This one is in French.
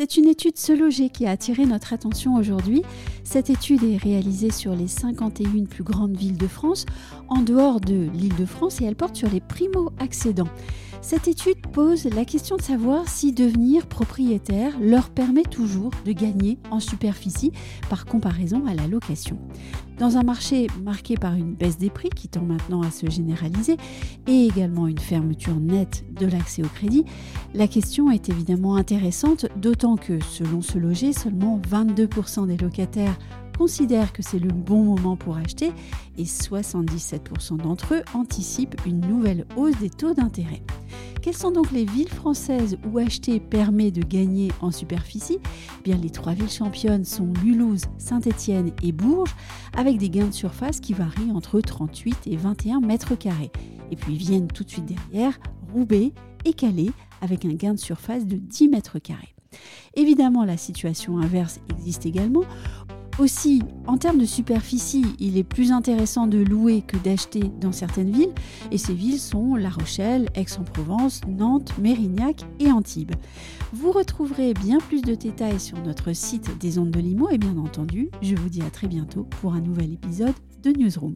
C'est une étude Se Loger qui a attiré notre attention aujourd'hui. Cette étude est réalisée sur les 51 plus grandes villes de France, en dehors de l'île de France, et elle porte sur les primo-accédants. Cette étude pose la question de savoir si devenir propriétaire leur permet toujours de gagner en superficie par comparaison à la location. Dans un marché marqué par une baisse des prix qui tend maintenant à se généraliser et également une fermeture nette de l'accès au crédit, la question est évidemment intéressante, d'autant que selon ce loger, seulement 22% des locataires considèrent que c'est le bon moment pour acheter et 77% d'entre eux anticipent une nouvelle hausse des taux d'intérêt. Quelles sont donc les villes françaises où acheter permet de gagner en superficie? Eh Bien, Les trois villes championnes sont Mulhouse, Saint-Étienne et Bourges, avec des gains de surface qui varient entre 38 et 21 mètres carrés. Et puis viennent tout de suite derrière Roubaix et Calais, avec un gain de surface de 10 mètres carrés. Évidemment, la situation inverse existe également. Aussi, en termes de superficie, il est plus intéressant de louer que d'acheter dans certaines villes, et ces villes sont La Rochelle, Aix-en-Provence, Nantes, Mérignac et Antibes. Vous retrouverez bien plus de détails sur notre site des ondes de Limo, et bien entendu, je vous dis à très bientôt pour un nouvel épisode de Newsroom.